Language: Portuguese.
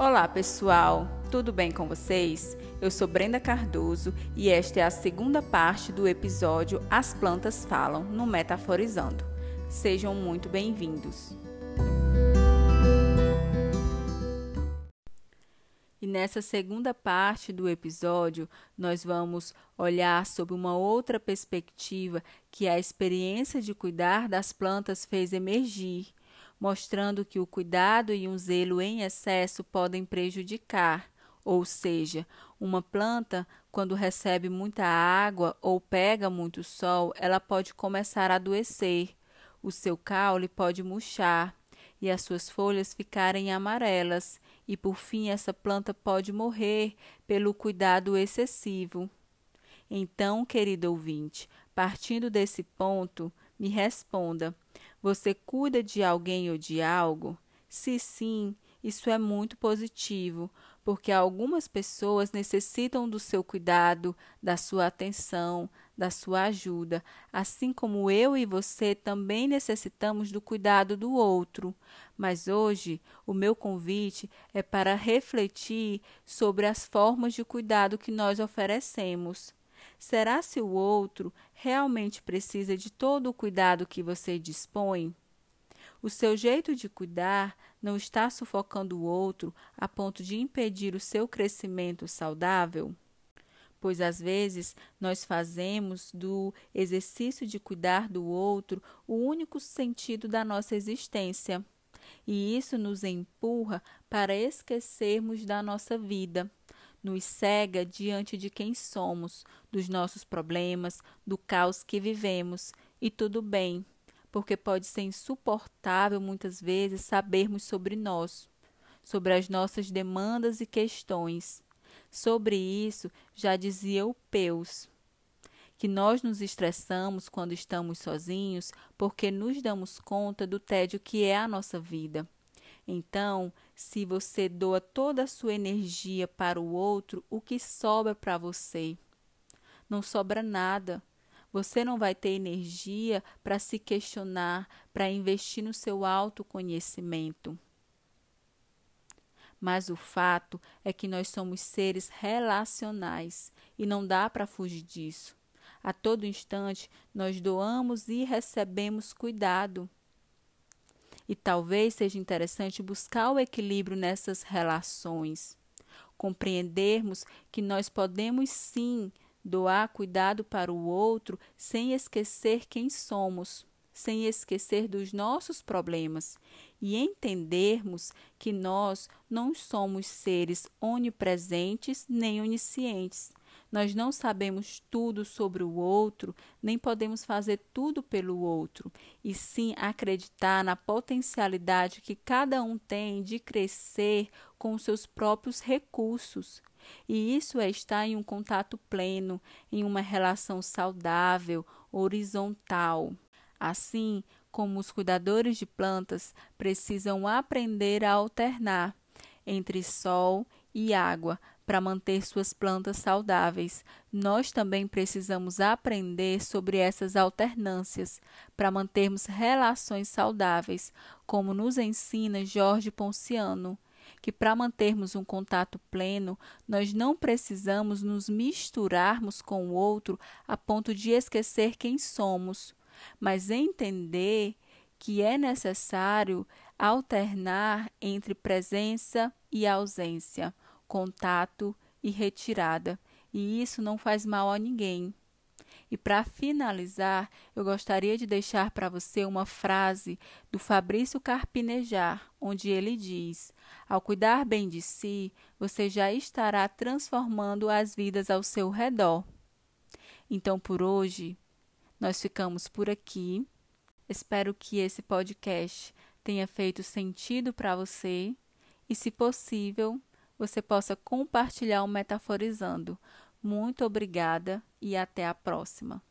Olá, pessoal! Tudo bem com vocês? Eu sou Brenda Cardoso e esta é a segunda parte do episódio As Plantas Falam no Metaforizando. Sejam muito bem-vindos! E nessa segunda parte do episódio, nós vamos olhar sobre uma outra perspectiva que a experiência de cuidar das plantas fez emergir mostrando que o cuidado e um zelo em excesso podem prejudicar, ou seja, uma planta, quando recebe muita água ou pega muito sol, ela pode começar a adoecer, o seu caule pode murchar e as suas folhas ficarem amarelas, e por fim essa planta pode morrer pelo cuidado excessivo. Então, querido ouvinte, partindo desse ponto, me responda: você cuida de alguém ou de algo? Se sim, isso é muito positivo, porque algumas pessoas necessitam do seu cuidado, da sua atenção, da sua ajuda, assim como eu e você também necessitamos do cuidado do outro. Mas hoje, o meu convite é para refletir sobre as formas de cuidado que nós oferecemos. Será se o outro realmente precisa de todo o cuidado que você dispõe? O seu jeito de cuidar não está sufocando o outro a ponto de impedir o seu crescimento saudável? Pois às vezes nós fazemos do exercício de cuidar do outro o único sentido da nossa existência. E isso nos empurra para esquecermos da nossa vida nos cega diante de quem somos, dos nossos problemas, do caos que vivemos. E tudo bem, porque pode ser insuportável muitas vezes sabermos sobre nós, sobre as nossas demandas e questões. Sobre isso já dizia o Peus, que nós nos estressamos quando estamos sozinhos porque nos damos conta do tédio que é a nossa vida. Então, se você doa toda a sua energia para o outro, o que sobra para você? Não sobra nada. Você não vai ter energia para se questionar, para investir no seu autoconhecimento. Mas o fato é que nós somos seres relacionais e não dá para fugir disso. A todo instante nós doamos e recebemos cuidado. E talvez seja interessante buscar o equilíbrio nessas relações, compreendermos que nós podemos sim doar cuidado para o outro sem esquecer quem somos, sem esquecer dos nossos problemas. E entendermos que nós não somos seres onipresentes nem oniscientes, nós não sabemos tudo sobre o outro, nem podemos fazer tudo pelo outro, e sim acreditar na potencialidade que cada um tem de crescer com seus próprios recursos. E isso é estar em um contato pleno, em uma relação saudável, horizontal. Assim como os cuidadores de plantas precisam aprender a alternar entre sol e água para manter suas plantas saudáveis. Nós também precisamos aprender sobre essas alternâncias para mantermos relações saudáveis, como nos ensina Jorge Ponciano que para mantermos um contato pleno, nós não precisamos nos misturarmos com o outro a ponto de esquecer quem somos, mas entender que é necessário alternar entre presença e ausência, contato e retirada, e isso não faz mal a ninguém. E para finalizar, eu gostaria de deixar para você uma frase do Fabrício Carpinejar, onde ele diz: Ao cuidar bem de si, você já estará transformando as vidas ao seu redor. Então, por hoje, nós ficamos por aqui. Espero que esse podcast tenha feito sentido para você e, se possível, você possa compartilhar o Metaforizando. Muito obrigada e até a próxima.